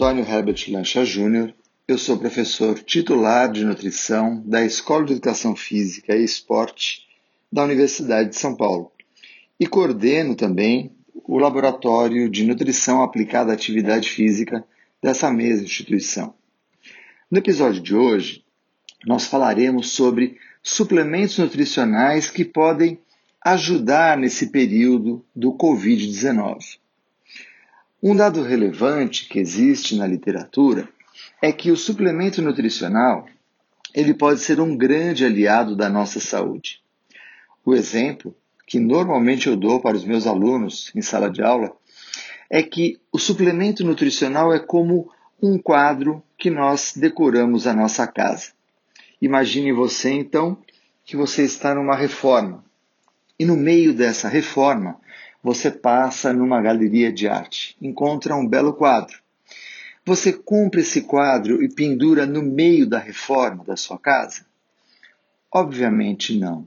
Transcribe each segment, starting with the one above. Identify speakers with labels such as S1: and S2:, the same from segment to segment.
S1: Antônio Herbert Lancha Júnior, eu sou professor titular de nutrição da Escola de Educação Física e Esporte da Universidade de São Paulo e coordeno também o Laboratório de Nutrição Aplicada à Atividade Física dessa mesma instituição. No episódio de hoje, nós falaremos sobre suplementos nutricionais que podem ajudar nesse período do Covid-19. Um dado relevante que existe na literatura é que o suplemento nutricional ele pode ser um grande aliado da nossa saúde. O exemplo que normalmente eu dou para os meus alunos em sala de aula é que o suplemento nutricional é como um quadro que nós decoramos a nossa casa. Imagine você então que você está numa reforma e no meio dessa reforma você passa numa galeria de arte, encontra um belo quadro. Você compra esse quadro e pendura no meio da reforma da sua casa? Obviamente não.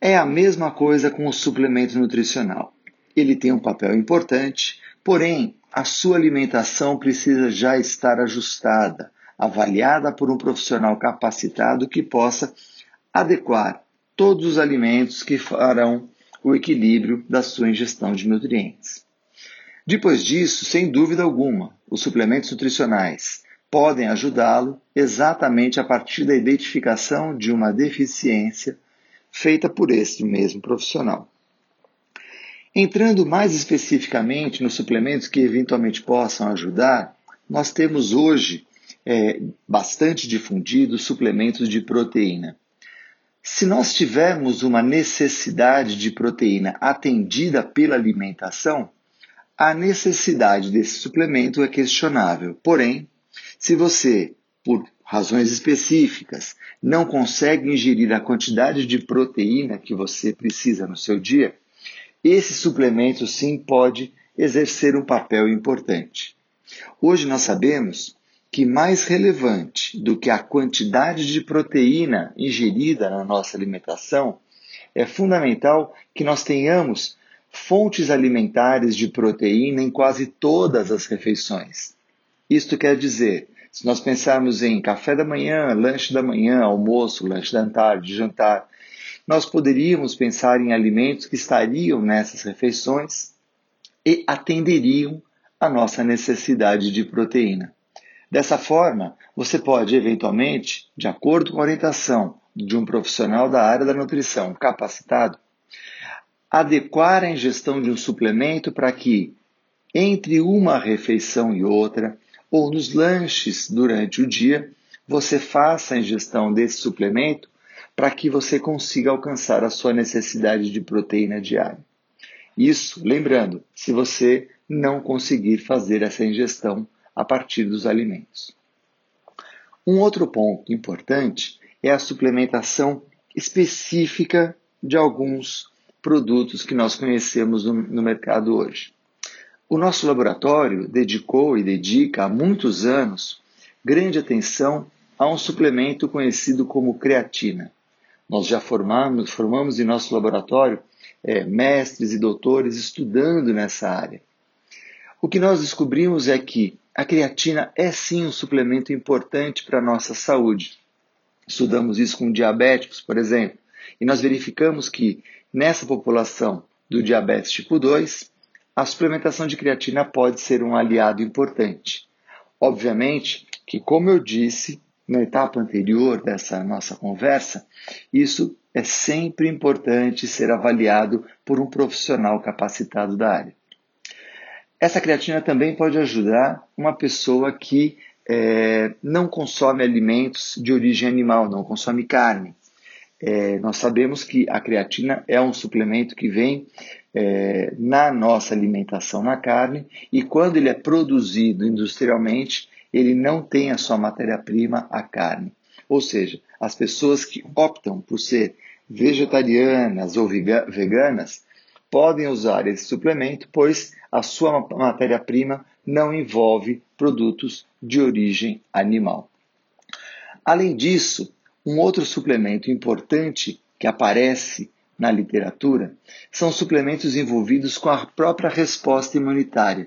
S1: É a mesma coisa com o suplemento nutricional. Ele tem um papel importante, porém, a sua alimentação precisa já estar ajustada, avaliada por um profissional capacitado que possa adequar todos os alimentos que farão o equilíbrio da sua ingestão de nutrientes. Depois disso, sem dúvida alguma, os suplementos nutricionais podem ajudá-lo exatamente a partir da identificação de uma deficiência feita por esse mesmo profissional. Entrando mais especificamente nos suplementos que eventualmente possam ajudar, nós temos hoje é, bastante difundidos suplementos de proteína. Se nós tivermos uma necessidade de proteína atendida pela alimentação, a necessidade desse suplemento é questionável. Porém, se você, por razões específicas, não consegue ingerir a quantidade de proteína que você precisa no seu dia, esse suplemento sim pode exercer um papel importante. Hoje nós sabemos que mais relevante do que a quantidade de proteína ingerida na nossa alimentação, é fundamental que nós tenhamos fontes alimentares de proteína em quase todas as refeições. Isto quer dizer, se nós pensarmos em café da manhã, lanche da manhã, almoço, lanche da tarde, jantar, nós poderíamos pensar em alimentos que estariam nessas refeições e atenderiam a nossa necessidade de proteína. Dessa forma, você pode, eventualmente, de acordo com a orientação de um profissional da área da nutrição capacitado, adequar a ingestão de um suplemento para que, entre uma refeição e outra, ou nos lanches durante o dia, você faça a ingestão desse suplemento para que você consiga alcançar a sua necessidade de proteína diária. Isso, lembrando, se você não conseguir fazer essa ingestão a partir dos alimentos. Um outro ponto importante é a suplementação específica de alguns produtos que nós conhecemos no, no mercado hoje. O nosso laboratório dedicou e dedica há muitos anos grande atenção a um suplemento conhecido como creatina. Nós já formamos, formamos em nosso laboratório é, mestres e doutores estudando nessa área. O que nós descobrimos é que a creatina é sim um suplemento importante para a nossa saúde. Estudamos isso com diabéticos, por exemplo, e nós verificamos que nessa população do diabetes tipo 2, a suplementação de creatina pode ser um aliado importante. Obviamente que, como eu disse na etapa anterior dessa nossa conversa, isso é sempre importante ser avaliado por um profissional capacitado da área. Essa creatina também pode ajudar uma pessoa que é, não consome alimentos de origem animal, não consome carne. É, nós sabemos que a creatina é um suplemento que vem é, na nossa alimentação na carne e quando ele é produzido industrialmente, ele não tem a sua matéria-prima, a carne. Ou seja, as pessoas que optam por ser vegetarianas ou veganas podem usar esse suplemento, pois a sua matéria-prima não envolve produtos de origem animal. Além disso, um outro suplemento importante que aparece na literatura são suplementos envolvidos com a própria resposta imunitária.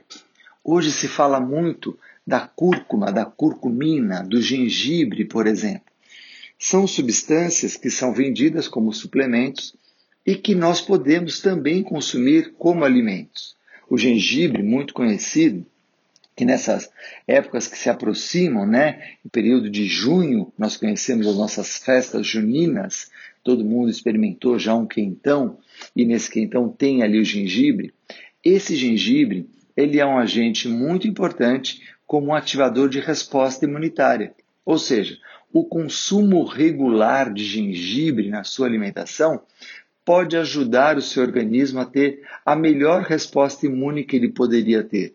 S1: Hoje se fala muito da cúrcuma, da curcumina, do gengibre, por exemplo. São substâncias que são vendidas como suplementos e que nós podemos também consumir como alimentos. O gengibre, muito conhecido, que nessas épocas que se aproximam, né, em período de junho, nós conhecemos as nossas festas juninas, todo mundo experimentou já um quentão, e nesse quentão tem ali o gengibre. Esse gengibre, ele é um agente muito importante como um ativador de resposta imunitária. Ou seja, o consumo regular de gengibre na sua alimentação pode ajudar o seu organismo a ter a melhor resposta imune que ele poderia ter.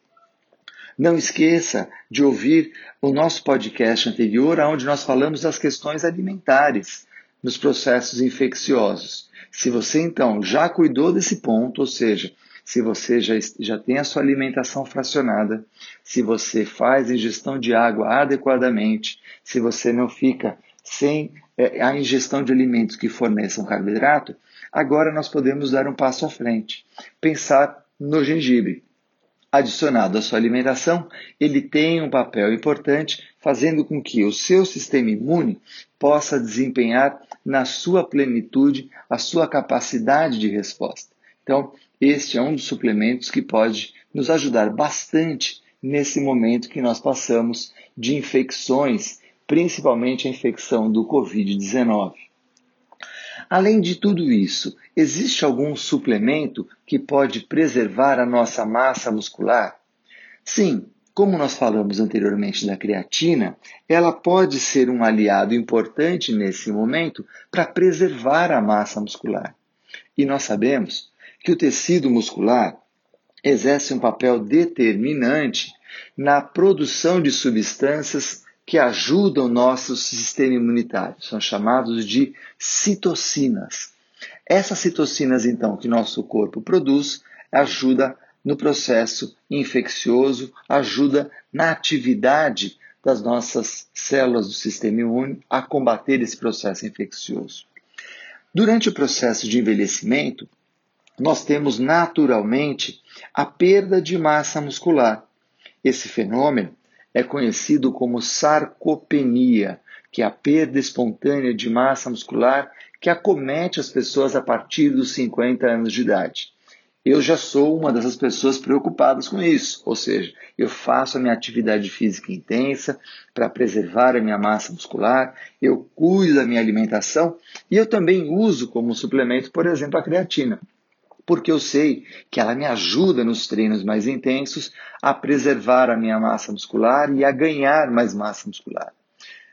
S1: Não esqueça de ouvir o nosso podcast anterior, onde nós falamos das questões alimentares nos processos infecciosos. Se você então já cuidou desse ponto, ou seja, se você já, já tem a sua alimentação fracionada, se você faz ingestão de água adequadamente, se você não fica sem a ingestão de alimentos que forneçam carboidrato, Agora nós podemos dar um passo à frente, pensar no gengibre. Adicionado à sua alimentação, ele tem um papel importante, fazendo com que o seu sistema imune possa desempenhar na sua plenitude a sua capacidade de resposta. Então, este é um dos suplementos que pode nos ajudar bastante nesse momento que nós passamos de infecções, principalmente a infecção do Covid-19. Além de tudo isso, existe algum suplemento que pode preservar a nossa massa muscular? Sim, como nós falamos anteriormente da creatina, ela pode ser um aliado importante nesse momento para preservar a massa muscular. E nós sabemos que o tecido muscular exerce um papel determinante na produção de substâncias que ajudam o nosso sistema imunitário. São chamados de citocinas. Essas citocinas, então, que nosso corpo produz, ajuda no processo infeccioso, ajuda na atividade das nossas células do sistema imune a combater esse processo infeccioso. Durante o processo de envelhecimento, nós temos naturalmente a perda de massa muscular. Esse fenômeno é conhecido como sarcopenia, que é a perda espontânea de massa muscular que acomete as pessoas a partir dos 50 anos de idade. Eu já sou uma dessas pessoas preocupadas com isso, ou seja, eu faço a minha atividade física intensa para preservar a minha massa muscular, eu cuido da minha alimentação e eu também uso como suplemento, por exemplo, a creatina porque eu sei que ela me ajuda nos treinos mais intensos a preservar a minha massa muscular e a ganhar mais massa muscular.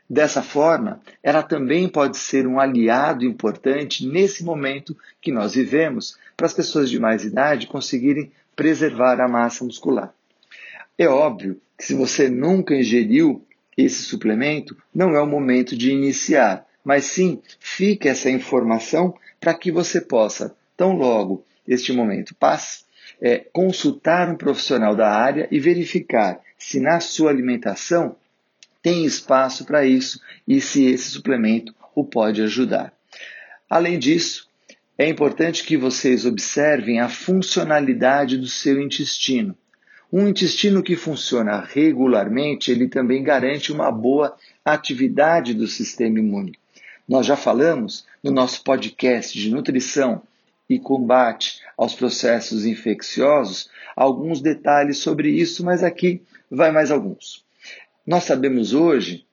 S1: Dessa forma, ela também pode ser um aliado importante nesse momento que nós vivemos para as pessoas de mais idade conseguirem preservar a massa muscular. É óbvio que se você nunca ingeriu esse suplemento, não é o momento de iniciar, mas sim fique essa informação para que você possa, tão logo este momento. Paz é consultar um profissional da área e verificar se na sua alimentação tem espaço para isso e se esse suplemento o pode ajudar. Além disso, é importante que vocês observem a funcionalidade do seu intestino. Um intestino que funciona regularmente, ele também garante uma boa atividade do sistema imune. Nós já falamos no nosso podcast de nutrição e combate aos processos infecciosos, alguns detalhes sobre isso, mas aqui vai mais alguns. Nós sabemos hoje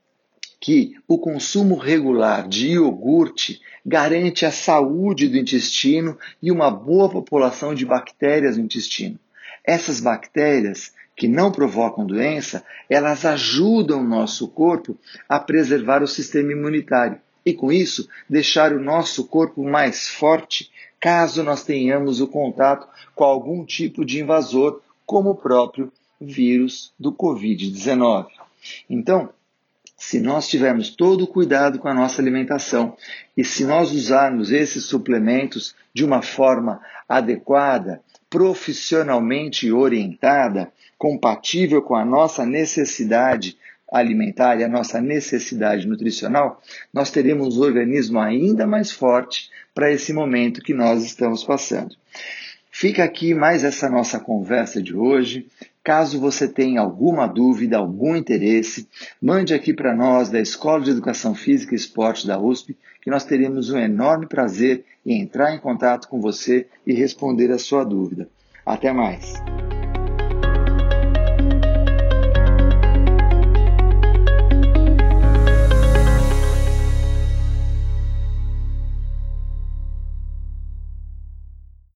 S1: que o consumo regular de iogurte garante a saúde do intestino e uma boa população de bactérias no intestino. Essas bactérias que não provocam doença, elas ajudam o nosso corpo a preservar o sistema imunitário e, com isso, deixar o nosso corpo mais forte caso nós tenhamos o contato com algum tipo de invasor, como o próprio vírus do Covid-19. Então, se nós tivermos todo o cuidado com a nossa alimentação e se nós usarmos esses suplementos de uma forma adequada, profissionalmente orientada, compatível com a nossa necessidade alimentar e a nossa necessidade nutricional, nós teremos um organismo ainda mais forte para esse momento que nós estamos passando. Fica aqui mais essa nossa conversa de hoje. Caso você tenha alguma dúvida, algum interesse, mande aqui para nós da Escola de Educação Física e Esporte da USP, que nós teremos um enorme prazer em entrar em contato com você e responder a sua dúvida. Até mais!